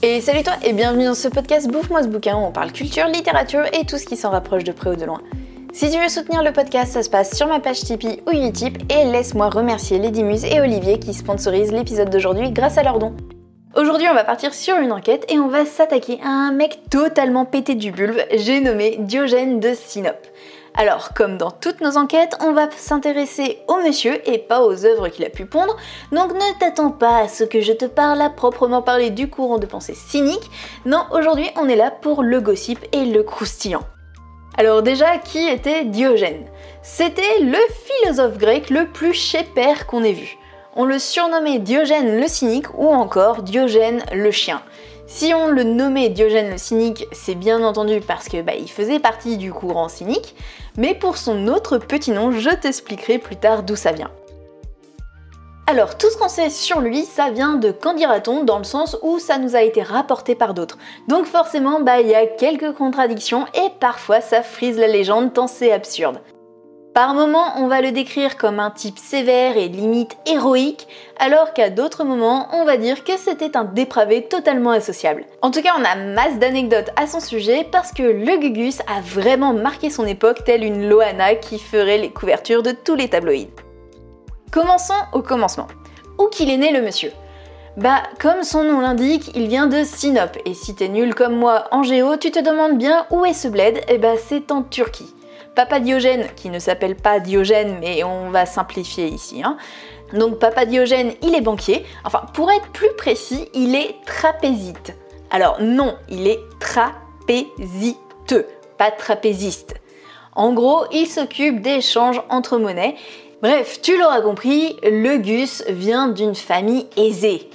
Et salut toi et bienvenue dans ce podcast Bouffe-moi ce bouquin où on parle culture, littérature et tout ce qui s'en rapproche de près ou de loin. Si tu veux soutenir le podcast, ça se passe sur ma page Tipeee ou Utip et laisse-moi remercier Lady Muse et Olivier qui sponsorisent l'épisode d'aujourd'hui grâce à leurs dons. Aujourd'hui, on va partir sur une enquête et on va s'attaquer à un mec totalement pété du bulbe, j'ai nommé Diogène de Sinope. Alors, comme dans toutes nos enquêtes, on va s'intéresser au monsieur et pas aux œuvres qu'il a pu pondre, donc ne t'attends pas à ce que je te parle à proprement parler du courant de pensée cynique. Non, aujourd'hui, on est là pour le gossip et le croustillant. Alors déjà, qui était Diogène? C'était le philosophe grec le plus père qu'on ait vu. On le surnommait Diogène le cynique ou encore Diogène le chien. Si on le nommait Diogène le cynique, c'est bien entendu parce que bah, faisait partie du courant cynique, mais pour son autre petit nom, je t'expliquerai plus tard d'où ça vient. Alors, tout ce qu'on sait sur lui, ça vient de qu'en dira-t-on dans le sens où ça nous a été rapporté par d'autres. Donc forcément, bah il y a quelques contradictions et parfois ça frise la légende tant c'est absurde. Par moments, on va le décrire comme un type sévère et limite héroïque, alors qu'à d'autres moments, on va dire que c'était un dépravé totalement associable. En tout cas, on a masse d'anecdotes à son sujet parce que le Gugus a vraiment marqué son époque telle une Loana qui ferait les couvertures de tous les tabloïds. Commençons au commencement. Où qu'il est né le monsieur? Bah, comme son nom l'indique, il vient de Sinop, et si t'es nul comme moi en géo, tu te demandes bien où est ce bled, et eh bah c'est en Turquie. Papa Diogène, qui ne s'appelle pas Diogène, mais on va simplifier ici. Hein. Donc Papa Diogène, il est banquier. Enfin, pour être plus précis, il est trapézite. Alors non, il est trapéziteux, pas trapéziste. En gros, il s'occupe d'échanges entre monnaies. Bref, tu l'auras compris, le Gus vient d'une famille aisée.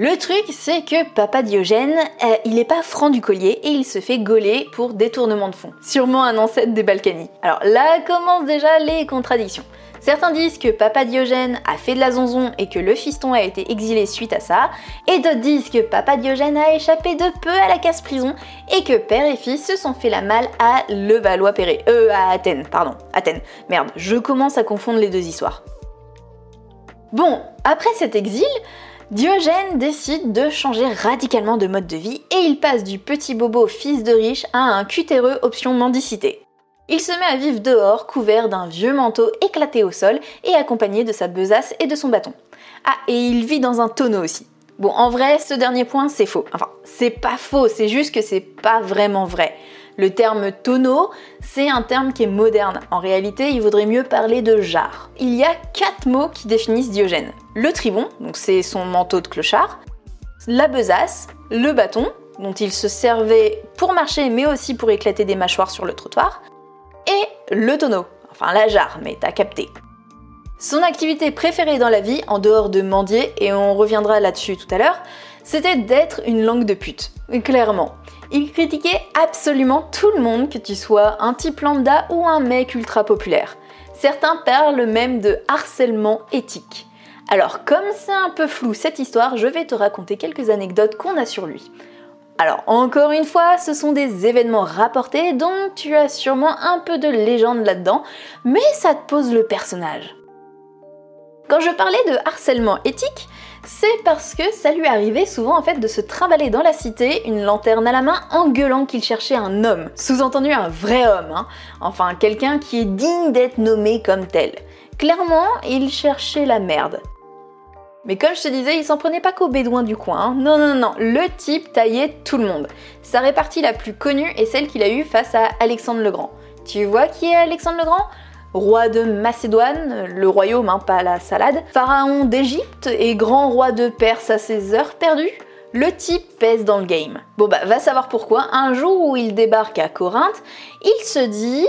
Le truc, c'est que Papa Diogène, euh, il est pas franc du collier et il se fait gauler pour détournement de fonds. Sûrement un ancêtre des Balkany. Alors là commencent déjà les contradictions. Certains disent que Papa Diogène a fait de la zonzon et que le fiston a été exilé suite à ça, et d'autres disent que Papa Diogène a échappé de peu à la casse-prison et que père et fils se sont fait la malle à Levallois-Perret. Euh, à Athènes, pardon, Athènes. Merde, je commence à confondre les deux histoires. Bon, après cet exil, Diogène décide de changer radicalement de mode de vie et il passe du petit bobo fils de riche à un cutéreux option mendicité. Il se met à vivre dehors, couvert d'un vieux manteau éclaté au sol et accompagné de sa besace et de son bâton. Ah, et il vit dans un tonneau aussi. Bon, en vrai, ce dernier point, c'est faux. Enfin, c'est pas faux, c'est juste que c'est pas vraiment vrai. Le terme tonneau, c'est un terme qui est moderne. En réalité, il vaudrait mieux parler de jarre. Il y a quatre mots qui définissent Diogène. Le tribon, donc c'est son manteau de clochard, la besace, le bâton, dont il se servait pour marcher mais aussi pour éclater des mâchoires sur le trottoir, et le tonneau, enfin la jarre, mais t'as capté. Son activité préférée dans la vie, en dehors de mendier, et on reviendra là-dessus tout à l'heure, c'était d'être une langue de pute. Clairement. Il critiquait absolument tout le monde, que tu sois un type lambda ou un mec ultra populaire. Certains parlent même de harcèlement éthique. Alors comme c'est un peu flou cette histoire, je vais te raconter quelques anecdotes qu'on a sur lui. Alors encore une fois, ce sont des événements rapportés dont tu as sûrement un peu de légende là-dedans, mais ça te pose le personnage. Quand je parlais de harcèlement éthique, c'est parce que ça lui arrivait souvent en fait de se trimballer dans la cité, une lanterne à la main, en gueulant qu'il cherchait un homme. Sous-entendu un vrai homme, hein. enfin quelqu'un qui est digne d'être nommé comme tel. Clairement, il cherchait la merde. Mais comme je te disais, il s'en prenait pas qu'aux bédouins du coin. Hein. Non, non, non, le type taillait tout le monde. Sa répartie la plus connue est celle qu'il a eue face à Alexandre le Grand. Tu vois qui est Alexandre le Grand? Roi de Macédoine, le royaume, hein, pas la salade, pharaon d'Égypte et grand roi de Perse à ses heures perdues, le type pèse dans le game. Bon bah va savoir pourquoi, un jour où il débarque à Corinthe, il se dit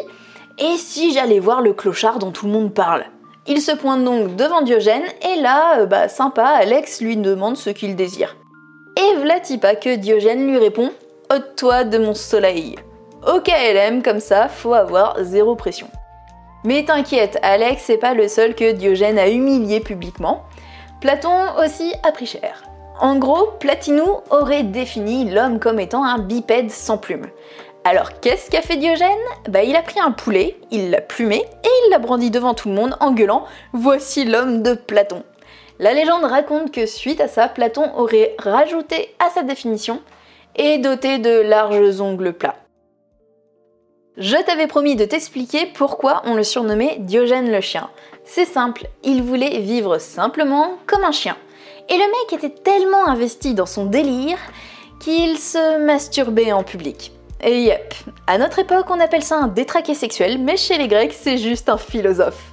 Et si j'allais voir le clochard dont tout le monde parle? Il se pointe donc devant Diogène et là, euh, bah sympa, Alex lui demande ce qu'il désire. Et pas que Diogène lui répond Ôte-toi de mon soleil. Au KLM, comme ça, faut avoir zéro pression. Mais t'inquiète, Alex c'est pas le seul que Diogène a humilié publiquement. Platon aussi a pris cher. En gros, Platinou aurait défini l'homme comme étant un bipède sans plumes. Alors qu'est-ce qu'a fait Diogène? Bah il a pris un poulet, il l'a plumé et il l'a brandi devant tout le monde en gueulant Voici l'homme de Platon. La légende raconte que suite à ça, Platon aurait rajouté à sa définition et doté de larges ongles plats. Je t'avais promis de t'expliquer pourquoi on le surnommait Diogène le chien. C'est simple, il voulait vivre simplement comme un chien. Et le mec était tellement investi dans son délire qu'il se masturbait en public. Et yep, à notre époque on appelle ça un détraqué sexuel, mais chez les Grecs c'est juste un philosophe.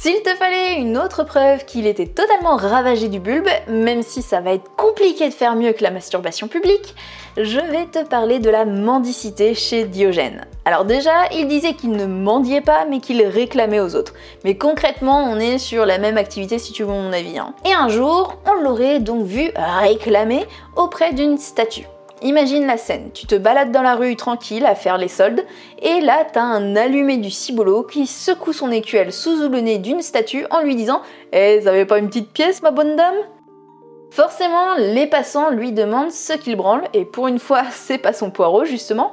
S'il te fallait une autre preuve qu'il était totalement ravagé du bulbe, même si ça va être compliqué de faire mieux que la masturbation publique, je vais te parler de la mendicité chez Diogène. Alors déjà, il disait qu'il ne mendiait pas, mais qu'il réclamait aux autres. Mais concrètement, on est sur la même activité si tu veux mon avis. Hein. Et un jour, on l'aurait donc vu réclamer auprès d'une statue. Imagine la scène, tu te balades dans la rue tranquille à faire les soldes, et là t'as un allumé du cibolo qui secoue son écuelle sous le nez d'une statue en lui disant Eh, ça avait pas une petite pièce, ma bonne dame? Forcément, les passants lui demandent ce qu'il branle, et pour une fois, c'est pas son poireau justement.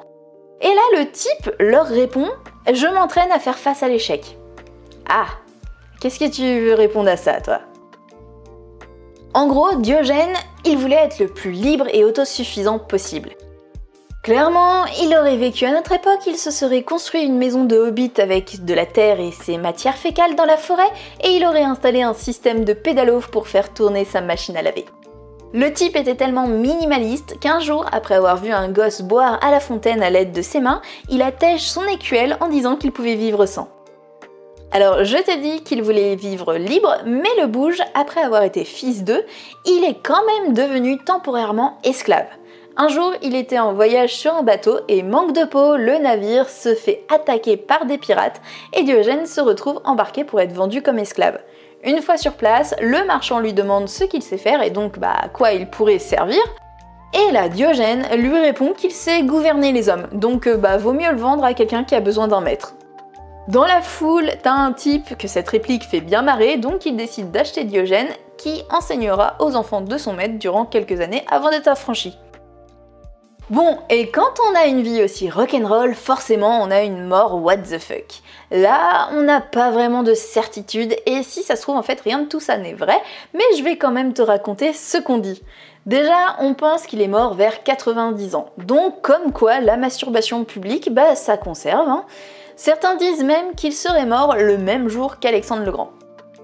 Et là, le type leur répond Je m'entraîne à faire face à l'échec. Ah Qu'est-ce que tu veux répondre à ça, toi? En gros, Diogène, il voulait être le plus libre et autosuffisant possible. Clairement, il aurait vécu à notre époque, il se serait construit une maison de hobbit avec de la terre et ses matières fécales dans la forêt, et il aurait installé un système de pédalo pour faire tourner sa machine à laver. Le type était tellement minimaliste qu'un jour, après avoir vu un gosse boire à la fontaine à l'aide de ses mains, il attèche son écuelle en disant qu'il pouvait vivre sans. Alors je t'ai dit qu'il voulait vivre libre, mais le bouge, après avoir été fils d'eux, il est quand même devenu temporairement esclave. Un jour, il était en voyage sur un bateau et manque de peau, le navire se fait attaquer par des pirates et Diogène se retrouve embarqué pour être vendu comme esclave. Une fois sur place, le marchand lui demande ce qu'il sait faire et donc bah, à quoi il pourrait servir. Et là, Diogène lui répond qu'il sait gouverner les hommes, donc euh, bah vaut mieux le vendre à quelqu'un qui a besoin d'un maître. Dans la foule, t'as un type que cette réplique fait bien marrer, donc il décide d'acheter Diogène, qui enseignera aux enfants de son maître durant quelques années avant d'être affranchi. Bon, et quand on a une vie aussi rock'n'roll, forcément on a une mort what the fuck. Là, on n'a pas vraiment de certitude, et si ça se trouve en fait rien de tout ça n'est vrai, mais je vais quand même te raconter ce qu'on dit. Déjà, on pense qu'il est mort vers 90 ans, donc comme quoi la masturbation publique, bah ça conserve. Hein. Certains disent même qu'il serait mort le même jour qu'Alexandre le Grand.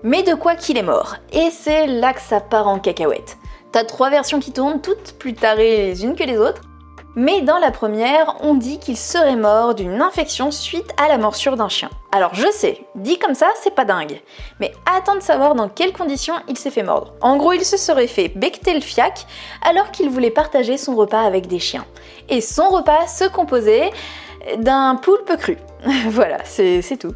Mais de quoi qu'il est mort Et c'est là que ça part en cacahuète. T'as trois versions qui tournent, toutes plus tarées les unes que les autres. Mais dans la première, on dit qu'il serait mort d'une infection suite à la morsure d'un chien. Alors je sais, dit comme ça, c'est pas dingue. Mais attends de savoir dans quelles conditions il s'est fait mordre. En gros, il se serait fait becter le fiac alors qu'il voulait partager son repas avec des chiens. Et son repas se composait d'un poulpe cru. voilà, c'est tout.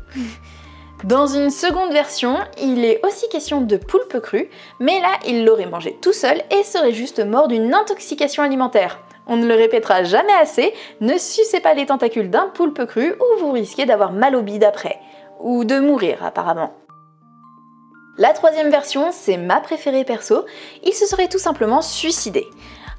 Dans une seconde version, il est aussi question de poulpe cru, mais là, il l'aurait mangé tout seul et serait juste mort d'une intoxication alimentaire. On ne le répétera jamais assez, ne sucez pas les tentacules d'un poulpe cru ou vous risquez d'avoir mal au bide après. Ou de mourir apparemment. La troisième version, c'est ma préférée perso, il se serait tout simplement suicidé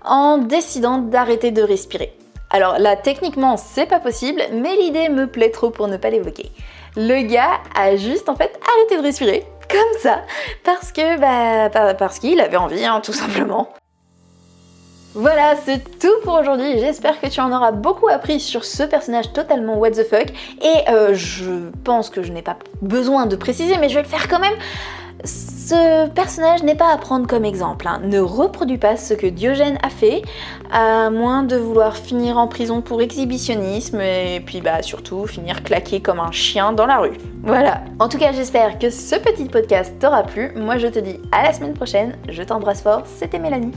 en décidant d'arrêter de respirer. Alors là, techniquement, c'est pas possible, mais l'idée me plaît trop pour ne pas l'évoquer. Le gars a juste en fait arrêté de respirer, comme ça, parce que, bah, parce qu'il avait envie, hein, tout simplement. Voilà, c'est tout pour aujourd'hui. J'espère que tu en auras beaucoup appris sur ce personnage totalement what the fuck. Et euh, je pense que je n'ai pas besoin de préciser, mais je vais le faire quand même. Ce personnage n'est pas à prendre comme exemple. Hein. Ne reproduis pas ce que Diogène a fait, à moins de vouloir finir en prison pour exhibitionnisme et puis bah surtout finir claqué comme un chien dans la rue. Voilà. En tout cas, j'espère que ce petit podcast t'aura plu. Moi, je te dis à la semaine prochaine. Je t'embrasse fort. C'était Mélanie.